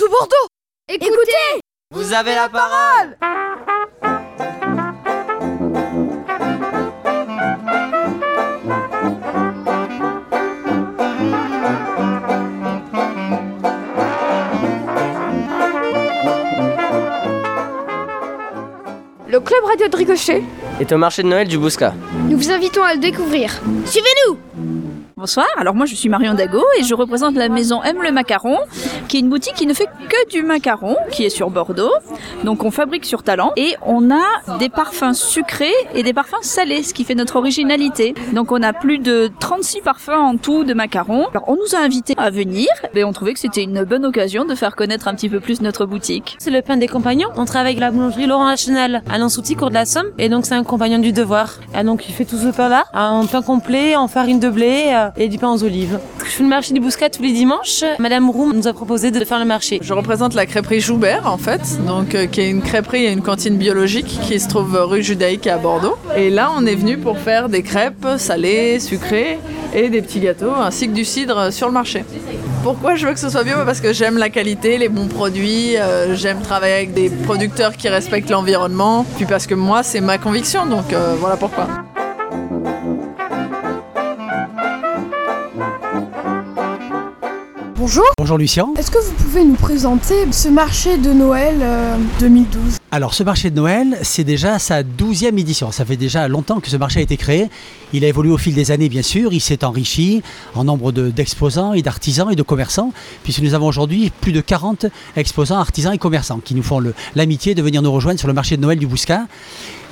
tout Bordeaux Écoutez Vous avez la parole Le club radio de Ricochet est au marché de Noël du Bouscat. Nous vous invitons à le découvrir. Suivez-nous Bonsoir, alors moi je suis Marion Dago et je représente la maison Aime le Macaron, qui est une boutique qui ne fait que du macaron, qui est sur Bordeaux. Donc on fabrique sur talent et on a des parfums sucrés et des parfums salés, ce qui fait notre originalité. Donc on a plus de 36 parfums en tout de macarons. Alors on nous a invités à venir et on trouvait que c'était une bonne occasion de faire connaître un petit peu plus notre boutique. C'est le pain des compagnons. On travaille avec la boulangerie Laurent Lachenal à Lansouty, cours de la Somme. Et donc c'est un compagnon du devoir. Et donc il fait tout ce pain-là en pain complet, en farine de blé euh, et du pain aux olives. Je fais le marché du Bouscat tous les dimanches. Madame Roux nous a proposé de faire le marché. Je représente la crêperie Joubert en fait, donc euh, qui est une crêperie et une cantine biologique qui se trouve rue Judaïque à Bordeaux. Et là, on est venu pour faire des crêpes salées, sucrées et des petits gâteaux ainsi que du cidre sur le marché. Pourquoi je veux que ce soit bio Parce que j'aime la qualité, les bons produits, euh, j'aime travailler avec des producteurs qui respectent l'environnement, puis parce que moi c'est ma conviction, donc euh, voilà pourquoi. Bonjour. Bonjour Lucien. Est-ce que vous pouvez nous présenter ce marché de Noël euh, 2012 Alors ce marché de Noël, c'est déjà sa douzième édition. Ça fait déjà longtemps que ce marché a été créé. Il a évolué au fil des années bien sûr. Il s'est enrichi en nombre de- d'exposants et d'artisans et de commerçants, puisque nous avons aujourd'hui plus de 40 exposants, artisans et commerçants qui nous font l'amitié de venir nous rejoindre sur le marché de Noël du Bouscat.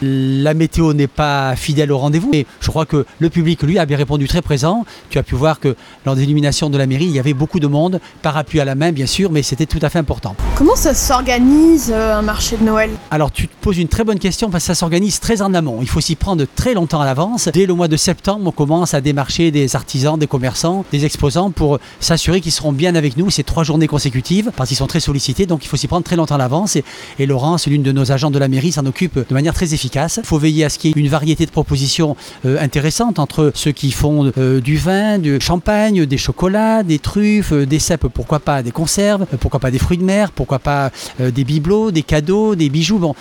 La météo n'est pas fidèle au rendez-vous, mais je crois que le public, lui, a bien répondu très présent. Tu as pu voir que lors des illuminations de la mairie, il y avait beaucoup de monde, parapluie à la main bien sûr, mais c'était tout à fait important. Comment ça s'organise euh, un marché de Noël? Alors tu te poses une très bonne question parce que ça s'organise très en amont. Il faut s'y prendre très longtemps à l'avance. Dès le mois de septembre, on commence à démarcher des artisans, des commerçants, des exposants pour s'assurer qu'ils seront bien avec nous ces trois journées consécutives parce qu'ils sont très sollicités. Donc il faut s'y prendre très longtemps à l'avance. Et, et Laurence, l'une de nos agents de la mairie, s'en occupe de manière très efficace. Il faut veiller à ce qu'il y ait une variété de propositions euh, intéressantes entre ceux qui font euh, du vin, du champagne, des chocolats, des truffes, euh, des cèpes, pourquoi pas des conserves, pourquoi pas des fruits de mer, pourquoi pas des bibelots, des cadeaux, des bijoux, bon,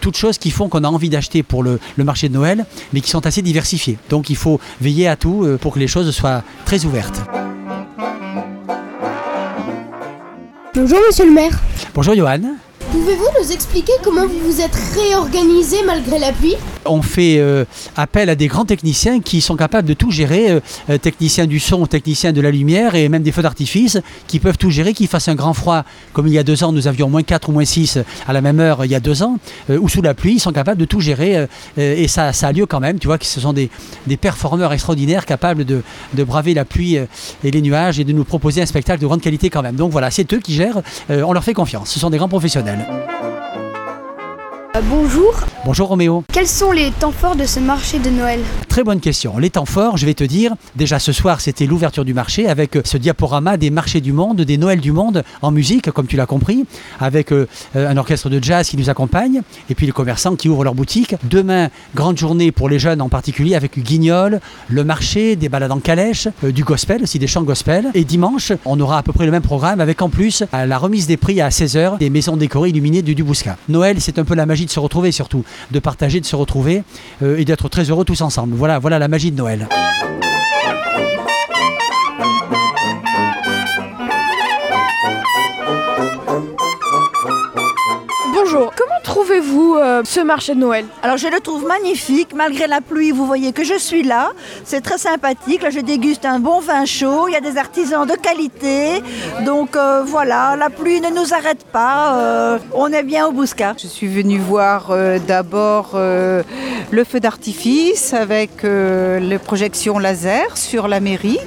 toutes choses qui font qu'on a envie d'acheter pour le, le marché de Noël, mais qui sont assez diversifiées. Donc il faut veiller à tout pour que les choses soient très ouvertes. Bonjour monsieur le maire. Bonjour Johan. Pouvez-vous nous expliquer comment vous vous êtes réorganisé malgré la pluie On fait euh, appel à des grands techniciens qui sont capables de tout gérer, euh, euh, techniciens du son, techniciens de la lumière et même des feux d'artifice, qui peuvent tout gérer, qui fassent un grand froid, comme il y a deux ans, nous avions moins 4 ou moins 6 à la même heure il y a deux ans, ou sous la pluie, ils sont capables de tout gérer et ça, a lieu quand même, tu vois, que ce sont des, performeurs extraordinaires capables de, braver la pluie et les nuages et de nous proposer un spectacle de grande qualité quand même. Donc voilà, c'est eux qui gèrent, on leur fait confiance, ce sont des grands professionnels. Bonjour. Bonjour Roméo. Quels sont les temps forts de ce marché de Noël Très bonne question. Les temps forts, je vais te dire, déjà ce soir c'était l'ouverture du marché avec euh, ce diaporama des marchés du monde, des Noëls du monde en musique, comme tu l'as compris, avec euh, euh, un orchestre de jazz qui nous accompagne et puis les commerçants qui ouvrent leur boutique. Demain, grande journée pour les jeunes en particulier avec Guignol, le marché, des balades en calèche, du gospel, aussi des chants gospel. Et dimanche, on aura à peu près le même programme avec en plus la remise des prix à 16h des maisons décorées illuminées du Dubousca. Noël, c'est un peu la magie de se retrouver surtout, de partager, de se retrouver euh, et d'être très heureux tous ensemble. Voilà, voilà la magie de Noël. Bonjour. Comment trouvez-vous euh, ce marché de Noël? Alors je le trouve magnifique, malgré la pluie, vous voyez que je suis là. C'est très sympathique, là je déguste un bon vin chaud, il y a des artisans de qualité. Donc euh, voilà, la pluie ne nous arrête pas, euh, on est bien au Bouscat. Je suis venue voir euh, d'abord euh, le feu d'artifice avec euh, les projections laser sur la mairie.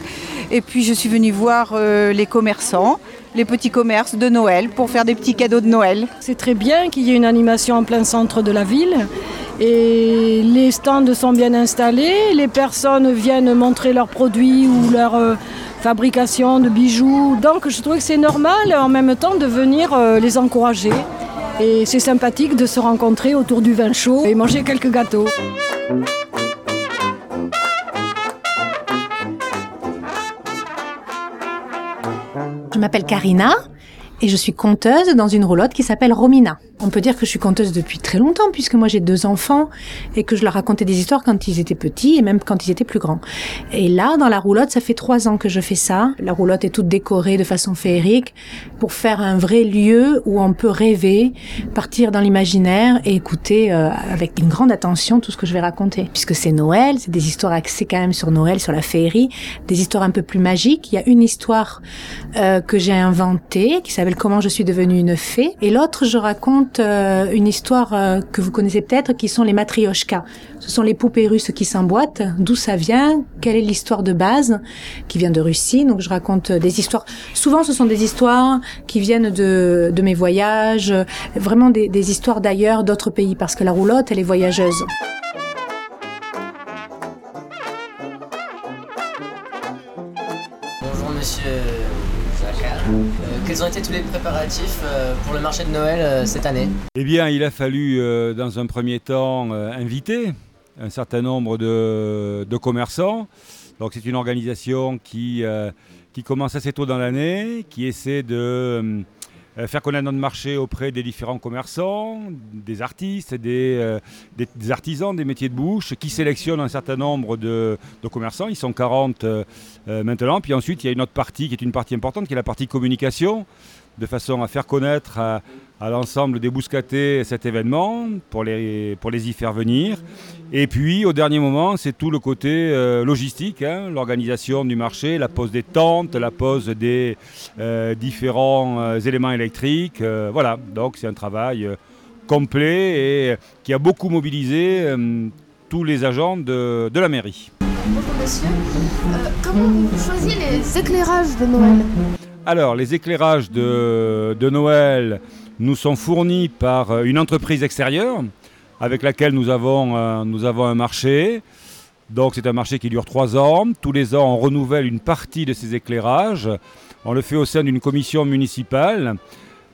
Et puis je suis venue voir euh, les commerçants, les petits commerces de Noël pour faire des petits cadeaux de Noël. C'est très bien qu'il y ait une animation en plein centre de la ville. Et les stands sont bien installés, les personnes viennent montrer leurs produits ou leur euh, fabrication de bijoux. Donc je trouve que c'est normal en même temps de venir euh, les encourager. Et c'est sympathique de se rencontrer autour du vin chaud et manger quelques gâteaux. Je m'appelle Karina et je suis conteuse dans une roulotte qui s'appelle Romina. On peut dire que je suis conteuse depuis très longtemps puisque moi j'ai deux enfants et que je leur racontais des histoires quand ils étaient petits et même quand ils étaient plus grands. Et là, dans la roulotte, ça fait trois ans que je fais ça. La roulotte est toute décorée de façon féerique pour faire un vrai lieu où on peut rêver, partir dans l'imaginaire et écouter euh, avec une grande attention tout ce que je vais raconter. Puisque c'est Noël, c'est des histoires axées quand même sur Noël, sur la féerie, des histoires un peu plus magiques. Il y a une histoire euh, que j'ai inventée qui s'appelle Comment je suis devenue une fée et l'autre je raconte euh, une histoire euh, que vous connaissez peut-être, qui sont les matrioshkas. Ce sont les poupées russes qui s'emboîtent. D'où ça vient? Quelle est l'histoire de base Qui vient de Russie? Donc je raconte des histoires. Souvent, ce sont des histoires qui viennent de, de mes voyages, vraiment des, des histoires d'ailleurs, d'autres pays, parce que la roulotte, elle est voyageuse. Quels ont été tous les préparatifs euh, pour le marché de Noël euh, cette année Eh bien, il a fallu, euh, dans un premier temps, inviter un certain nombre de, de commerçants. Donc, c'est une organisation qui, qui commence assez tôt dans l'année, qui essaie de faire connaître notre marché auprès des différents commerçants, des artistes, des, euh, des- artisans, des métiers de bouche, qui sélectionnent un certain nombre de, commerçants. Ils sont 40 euh, euh, maintenant. Puis ensuite, il y a une autre partie qui est une partie importante, qui est la partie communication, de façon à faire connaître à, l'ensemble des bouscatés cet événement, pour les, y faire venir. Et puis, au dernier moment, c'est tout le côté euh, logistique, hein, l'organisation du marché, la pose des tentes, la pose des euh, différents euh, éléments électriques. voilà, donc c'est un travail complet et qui a beaucoup mobilisé tous les agents de, de la mairie. Bonjour monsieur. Comment vous choisissez les éclairages de Noël? Alors, les éclairages de, Noël nous sont fournis par euh, une entreprise extérieure avec laquelle nous avons, euh, nous avons un marché. Donc c'est un marché qui dure trois ans. Tous les ans, on renouvelle une partie de ces éclairages. On le fait au sein d'une commission municipale.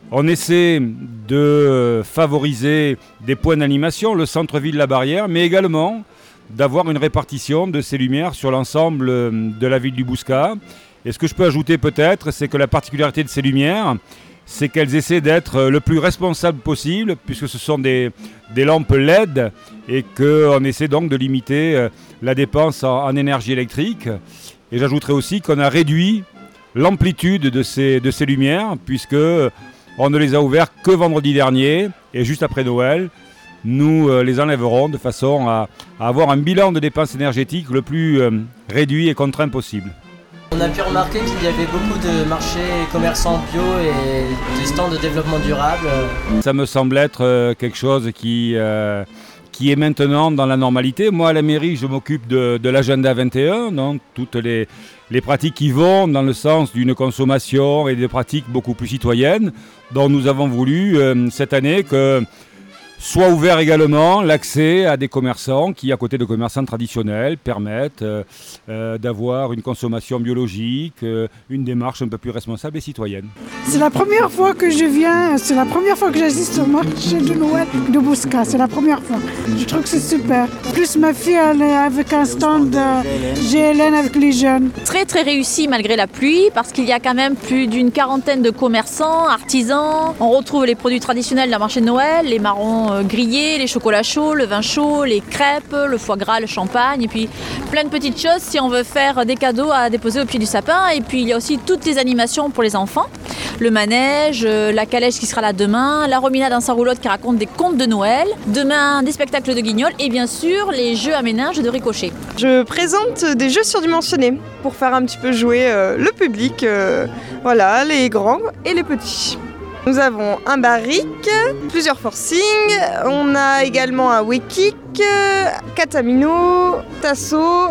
On essaie de favoriser des points d'animation, le centre-ville, la barrière, mais également d'avoir une répartition de ces lumières sur l'ensemble euh, de la ville du Bouscat. Et ce que je peux ajouter peut-être, c'est que la particularité de ces lumières, c'est qu'elles essaient d'être euh, le plus responsable possible, puisque ce sont des, lampes LED, et qu'on essaie donc de limiter euh, la dépense en, énergie électrique. Et j'ajouterai aussi qu'on a réduit l'amplitude de ces, lumières, puisque on ne les a ouvertes que vendredi dernier, et juste après Noël, nous euh, les enlèverons de façon à, avoir un bilan de dépenses énergétiques le plus euh, réduit et contraint possible. On a pu remarquer qu'il y avait beaucoup de marchés commerçants bio et des stands de développement durable. Ça me semble être euh, quelque chose qui, euh, qui est maintenant dans la normalité. Moi, à la mairie, je m'occupe de, de l'agenda 21, donc toutes les, les pratiques qui vont dans le sens d'une consommation et des pratiques beaucoup plus citoyennes. dont nous avons voulu euh, cette année que soit ouvert également l'accès à des commerçants qui, à côté de commerçants traditionnels, permettent euh, euh, d'avoir une consommation biologique, euh, une démarche un peu plus responsable et citoyenne. C'est la première fois que je viens, c'est la première fois que j'assiste au marché de Noël de Bousca, c'est la première fois. Je trouve que c'est super. Plus ma fille, elle est avec un stand GLN avec les jeunes. Très très réussi malgré la pluie parce qu'il y a quand même plus d'une quarantaine de commerçants, artisans. On retrouve les produits traditionnels d'un marché de Noël, les marrons euh, grillés, les chocolats chauds, le vin chaud, les crêpes, le foie gras, le champagne et puis plein de petites choses si on veut faire des cadeaux à déposer au pied du sapin. Et puis il y a aussi toutes les animations pour les enfants. Le manège, euh, la calèche qui sera là demain, la Romina dans sa roulotte qui raconte des contes de Noël, demain des spectacles de guignol et bien sûr les jeux à ménage de ricochet. Je présente des jeux surdimensionnés pour faire un petit peu jouer euh, le public, voilà, les grands et les petits. Nous avons un barrique, plusieurs forcings, on a également un wekik, katamino, tasso.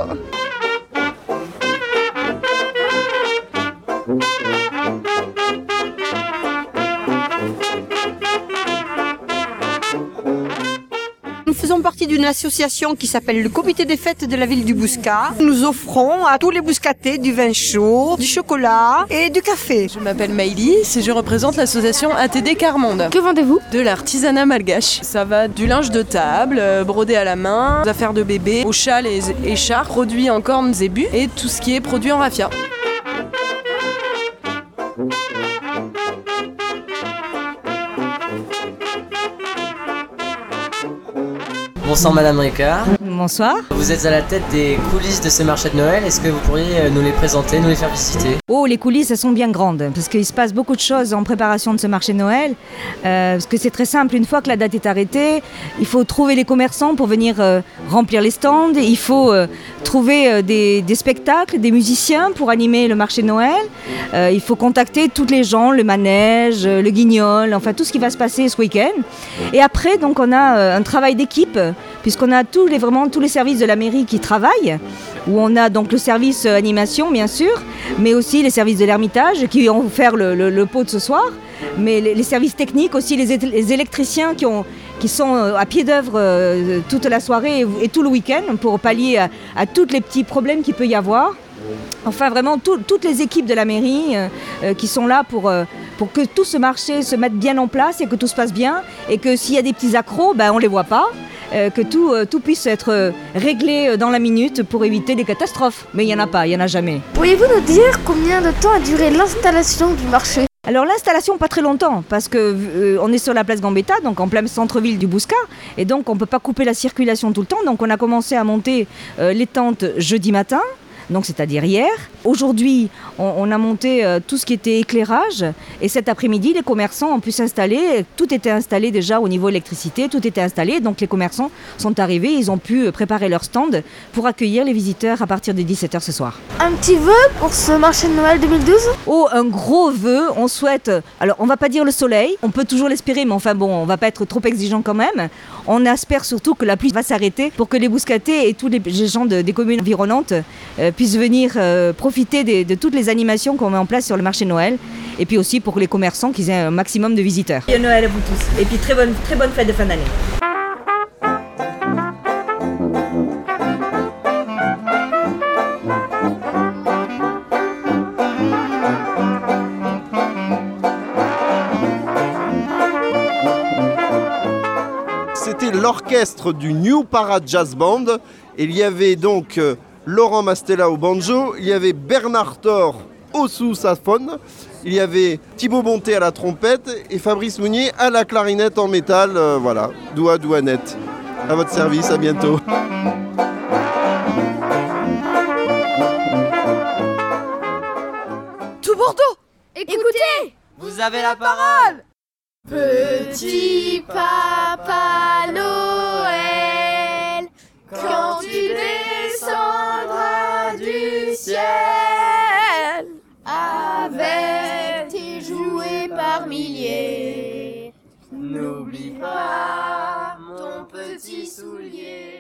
D'une association qui s'appelle le Comité des fêtes de la ville du Bouscat. Nous offrons à tous les bouscatés du vin chaud, du chocolat et du café. Je m'appelle Maïlis et je représente l'association ATD Carmonde. Que vendez-vous? De l'artisanat malgache. Ça va du linge de table, euh, brodé à la main, des affaires de bébé, aux châles et écharpes, produits en cornes et but, et tout ce qui est produit en raffia. Bonsoir Madame Ricard. Bonsoir. Vous êtes à la tête des coulisses de ce marché de Noël. Est-ce que vous pourriez euh, nous les présenter, nous les faire visiter? Oh, les coulisses, elles sont bien grandes, parce qu'il se passe beaucoup de choses en préparation de ce marché de Noël. Euh, parce que c'est très simple, une fois que la date est arrêtée, il faut trouver les commerçants pour venir euh, remplir les stands, il faut euh, trouver des, des spectacles, des musiciens pour animer le marché de Noël, il faut contacter toutes les gens, le manège, le guignol, enfin tout ce qui va se passer ce week-end. Et après, donc, on a un travail d'équipe, puisqu'on a tous les, vraiment tous les services de la mairie qui travaillent, où on a donc le service euh, animation, bien sûr, mais aussi les services de l'Ermitage qui ont offert le, pot de ce soir, mais les, services techniques aussi, les, électriciens qui, ont, qui sont euh, à pied d'œuvre euh, toute la soirée et, tout le week-end pour pallier à, tous les petits problèmes qu'il peut y avoir. Enfin, vraiment, tout- toutes les équipes de la mairie qui sont là pour, pour que tout ce marché se mette bien en place et que tout se passe bien. Et que s'il y a des petits accros, ben, on ne les voit pas. Euh, que tout, euh, tout puisse être euh, réglé dans la minute pour éviter des catastrophes. Mais il n'y en a pas, il n'y en a jamais. Pourriez-vous nous dire combien de temps a duré l'installation du marché? Alors l'installation pas très longtemps parce que euh, on est sur la place Gambetta donc en plein centre-ville du Bouscat et donc on peut pas couper la circulation tout le temps donc on a commencé à monter euh, les tentes jeudi matin donc c'est-à-dire hier. Aujourd'hui, on, on a monté euh, tout ce qui était éclairage et cet après-midi, les commerçants ont pu s'installer. Tout était installé déjà au niveau électricité, tout était installé. Donc les commerçants sont arrivés, ils ont pu euh, préparer leur stand pour accueillir les visiteurs à partir de 17h ce soir. Un petit vœu pour ce marché de Noël 2012 Oh, un gros vœu. On souhaite. Alors, on va pas dire le soleil. On peut toujours l'espérer, mais enfin bon, on va pas être trop exigeant quand même. On espère surtout que la pluie va s'arrêter pour que les Bouscatés et tous les gens de- des communes environnantes euh, puissent venir euh, profiter de toutes les animations qu'on met en place sur le marché de Noël. Et puis aussi pour les commerçants qu'ils aient un maximum de visiteurs. Joyeux Noël à vous tous. Et puis très bonne fête de fin d'année. C'était l'orchestre du New Para Jazz Band. Et il y avait donc euh, Laurent Mastella au banjo, il y avait Bernard Thor au sous-saphone, il y avait Thibaut Bonté à la trompette et Fabrice Mounier à la clarinette en métal. euh, voilà, doigt douanette. À votre service, à bientôt. Tout Bordeaux Écoutez Vous avez la parole Petit Papa Noël, quand tu descendras du ciel, avec tes jouets par milliers, n'oublie pas ton petit soulier.